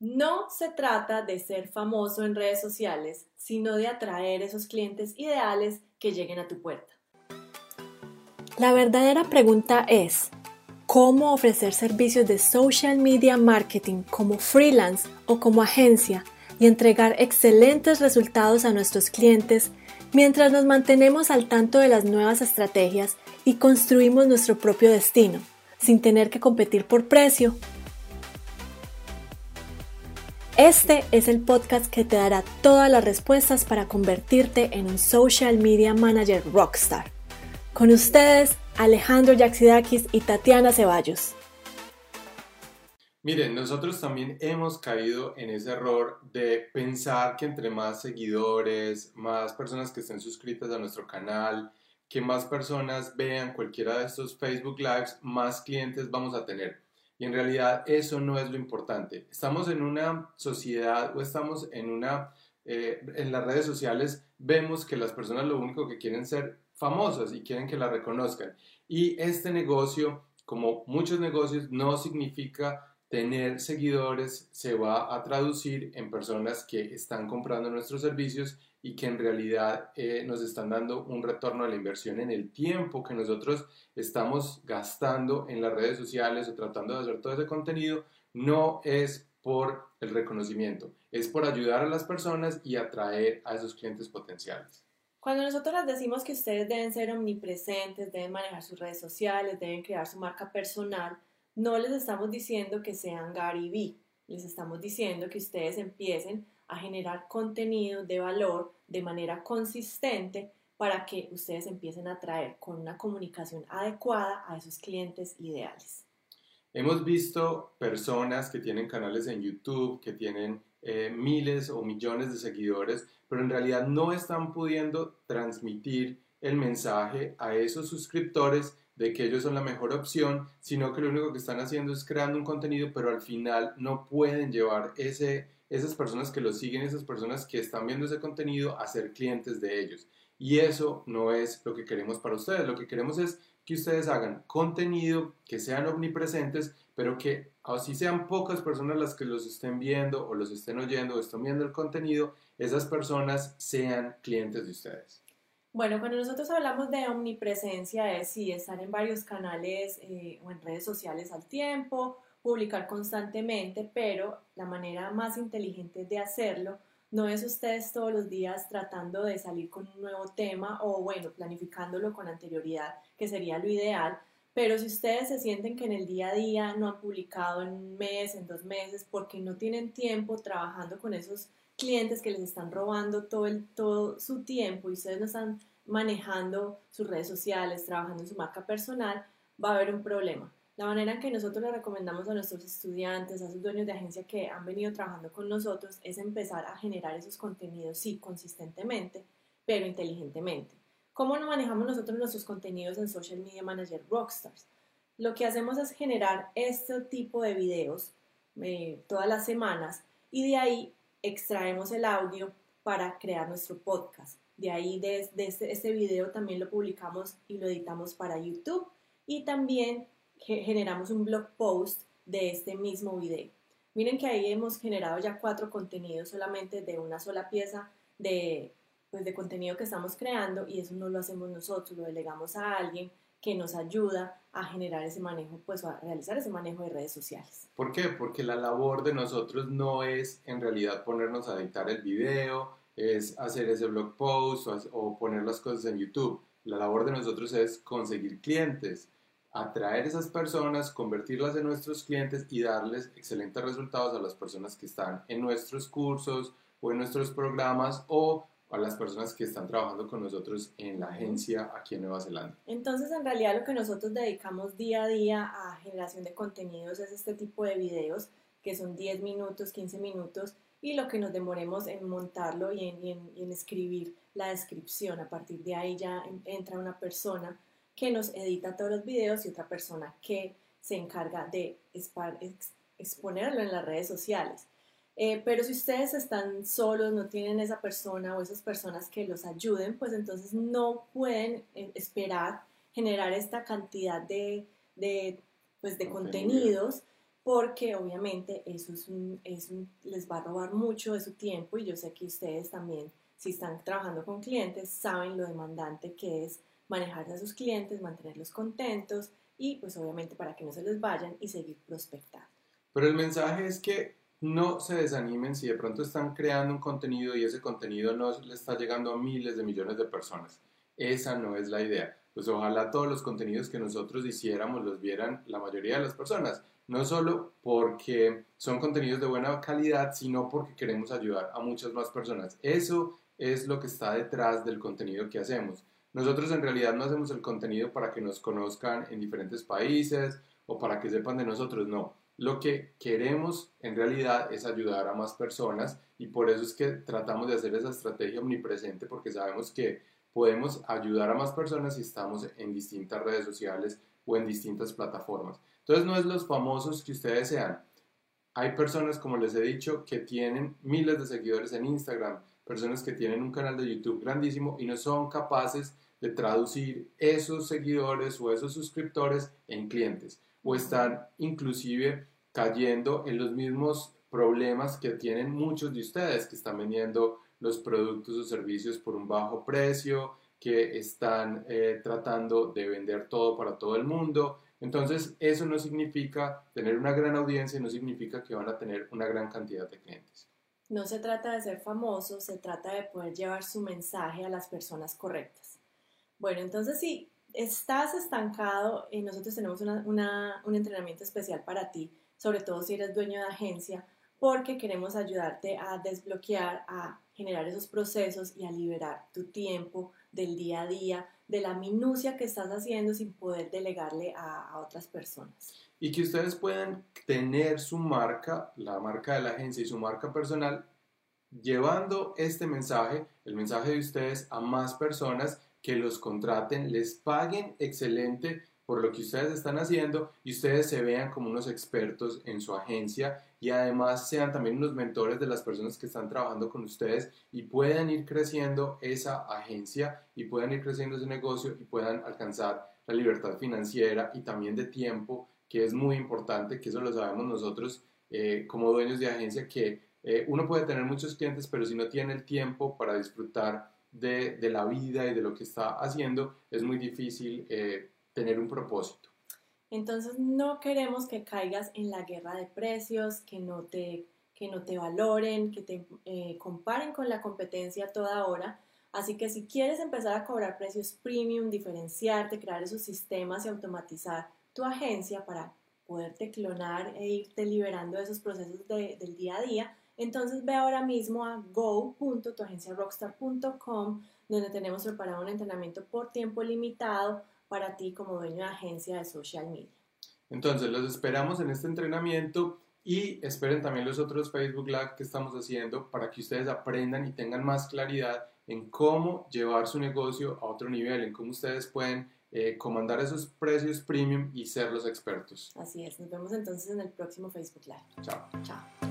No se trata de ser famoso en redes sociales, sino de atraer esos clientes ideales que lleguen a tu puerta. La verdadera pregunta es, ¿cómo ofrecer servicios de social media marketing como freelance o como agencia y entregar excelentes resultados a nuestros clientes mientras nos mantenemos al tanto de las nuevas estrategias y construimos nuestro propio destino, sin tener que competir por precio este es el podcast que te dará todas las respuestas para convertirte en un social media manager rockstar. Con ustedes, Alejandro Yaxidakis y Tatiana Ceballos. Miren, nosotros también hemos caído en ese error de pensar que entre más seguidores, más personas que estén suscritas a nuestro canal, que más personas vean cualquiera de estos Facebook Lives, más clientes vamos a tener. Y en realidad eso no es lo importante. Estamos en una sociedad o estamos en una... Eh, en las redes sociales vemos que las personas lo único que quieren ser famosas y quieren que la reconozcan. Y este negocio, como muchos negocios, no significa tener seguidores, se va a traducir en personas que están comprando nuestros servicios y que en realidad eh, nos están dando un retorno a la inversión en el tiempo que nosotros estamos gastando en las redes sociales o tratando de hacer todo ese contenido, no es por el reconocimiento, es por ayudar a las personas y atraer a esos clientes potenciales. Cuando nosotros les decimos que ustedes deben ser omnipresentes, deben manejar sus redes sociales, deben crear su marca personal, no les estamos diciendo que sean Gary Vee, les estamos diciendo que ustedes empiecen a generar contenido de valor de manera consistente para que ustedes empiecen a atraer con una comunicación adecuada a esos clientes ideales. Hemos visto personas que tienen canales en YouTube, que tienen eh, miles o millones de seguidores, pero en realidad no están pudiendo transmitir el mensaje a esos suscriptores de que ellos son la mejor opción, sino que lo único que están haciendo es creando un contenido, pero al final no pueden llevar ese esas personas que lo siguen, esas personas que están viendo ese contenido a ser clientes de ellos. Y eso no es lo que queremos para ustedes. Lo que queremos es que ustedes hagan contenido, que sean omnipresentes, pero que así sean pocas personas las que los estén viendo o los estén oyendo o estén viendo el contenido, esas personas sean clientes de ustedes. Bueno, cuando nosotros hablamos de omnipresencia es sí, estar en varios canales eh, o en redes sociales al tiempo publicar constantemente, pero la manera más inteligente de hacerlo no es ustedes todos los días tratando de salir con un nuevo tema o bueno, planificándolo con anterioridad, que sería lo ideal, pero si ustedes se sienten que en el día a día no han publicado en un mes, en dos meses, porque no tienen tiempo trabajando con esos clientes que les están robando todo, el, todo su tiempo y ustedes no están manejando sus redes sociales, trabajando en su marca personal, va a haber un problema. La manera en que nosotros le recomendamos a nuestros estudiantes, a sus dueños de agencia que han venido trabajando con nosotros, es empezar a generar esos contenidos, sí, consistentemente, pero inteligentemente. ¿Cómo manejamos nosotros nuestros contenidos en Social Media Manager Rockstars? Lo que hacemos es generar este tipo de videos eh, todas las semanas y de ahí extraemos el audio para crear nuestro podcast. De ahí, de, este, este video también lo publicamos y lo editamos para YouTube y también generamos un blog post de este mismo video. Miren que ahí hemos generado ya cuatro contenidos solamente de una sola pieza de, pues, de contenido que estamos creando y eso no lo hacemos nosotros, lo delegamos a alguien que nos ayuda a generar ese manejo, pues a realizar ese manejo de redes sociales. ¿Por qué? Porque la labor de nosotros no es en realidad ponernos a editar el video, es hacer ese blog post o, poner las cosas en YouTube. La labor de nosotros es conseguir clientes, atraer esas personas, convertirlas en nuestros clientes y darles excelentes resultados a las personas que están en nuestros cursos o en nuestros programas o a las personas que están trabajando con nosotros en la agencia aquí en Nueva Zelanda. Entonces, en realidad lo que nosotros dedicamos día a día a generación de contenidos es este tipo de videos que son 10 minutos, 15 minutos y lo que nos demoremos en montarlo y en, y en escribir la descripción. A partir de ahí ya entra una persona que nos edita todos los videos y otra persona que se encarga de exponerlo en las redes sociales. Eh, pero si ustedes están solos, no tienen esa persona o esas personas que los ayuden, pues entonces no pueden eh, esperar generar esta cantidad de, de, pues de contenidos porque obviamente eso es les va a robar mucho de su tiempo y yo sé que ustedes también, si están trabajando con clientes, saben lo demandante que es manejar a sus clientes, mantenerlos contentos y pues obviamente para que no se les vayan y seguir prospectando. Pero el mensaje es que no se desanimen si de pronto están creando un contenido y ese contenido no le está llegando a miles de millones de personas. Esa no es la idea. Pues ojalá todos los contenidos que nosotros hiciéramos los vieran la mayoría de las personas. No solo porque son contenidos de buena calidad, sino porque queremos ayudar a muchas más personas. Eso es lo que está detrás del contenido que hacemos. Nosotros en realidad no hacemos el contenido para que nos conozcan en diferentes países o para que sepan de nosotros, no. Lo que queremos en realidad es ayudar a más personas y por eso es que tratamos de hacer esa estrategia omnipresente porque sabemos que podemos ayudar a más personas si estamos en distintas redes sociales o en distintas plataformas. Entonces no es los famosos que ustedes sean. Hay personas, como les he dicho, que tienen miles de seguidores en Instagram, personas que tienen un canal de YouTube grandísimo y no son capaces de traducir esos seguidores o esos suscriptores en clientes o están inclusive cayendo en los mismos problemas que tienen muchos de ustedes que están vendiendo los productos o servicios por un bajo precio, que están eh, tratando de vender todo para todo el mundo. Entonces, eso no significa tener una gran audiencia, no significa que van a tener una gran cantidad de clientes. No se trata de ser famoso, se trata de poder llevar su mensaje a las personas correctas. Bueno, entonces si estás estancado, eh, nosotros tenemos un entrenamiento especial para ti, sobre todo si eres dueño de agencia, porque queremos ayudarte a desbloquear, a generar esos procesos y a liberar tu tiempo del día a día, de la minucia que estás haciendo sin poder delegarle a otras personas. Y que ustedes puedan tener su marca, la marca de la agencia y su marca personal, llevando este mensaje, el mensaje de ustedes a más personas que los contraten, les paguen excelente por lo que ustedes están haciendo y ustedes se vean como unos expertos en su agencia y además sean también unos mentores de las personas que están trabajando con ustedes y puedan ir creciendo esa agencia y puedan ir creciendo ese negocio y puedan alcanzar la libertad financiera y también de tiempo, que es muy importante, que eso lo sabemos nosotros eh, como dueños de agencia, que eh, uno puede tener muchos clientes, pero si no tiene el tiempo para disfrutar de, de la vida y de lo que está haciendo, es muy difícil eh, tener un propósito. Entonces no queremos que caigas en la guerra de precios, que no te, que no te valoren, que te eh, comparen con la competencia toda hora. Así que si quieres empezar a cobrar precios premium, diferenciarte, crear esos sistemas y automatizar tu agencia para poderte clonar e irte liberando de esos procesos del día a día, entonces ve ahora mismo a go.tuagenciarockstar.com donde tenemos preparado un entrenamiento por tiempo limitado para ti como dueño de agencia de social media. Entonces, los esperamos en este entrenamiento y esperen también los otros Facebook Live que estamos haciendo para que ustedes aprendan y tengan más claridad en cómo llevar su negocio a otro nivel, en cómo ustedes pueden eh, comandar esos precios premium y ser los expertos. Así es, nos vemos entonces en el próximo Facebook Live. Chao. Chao.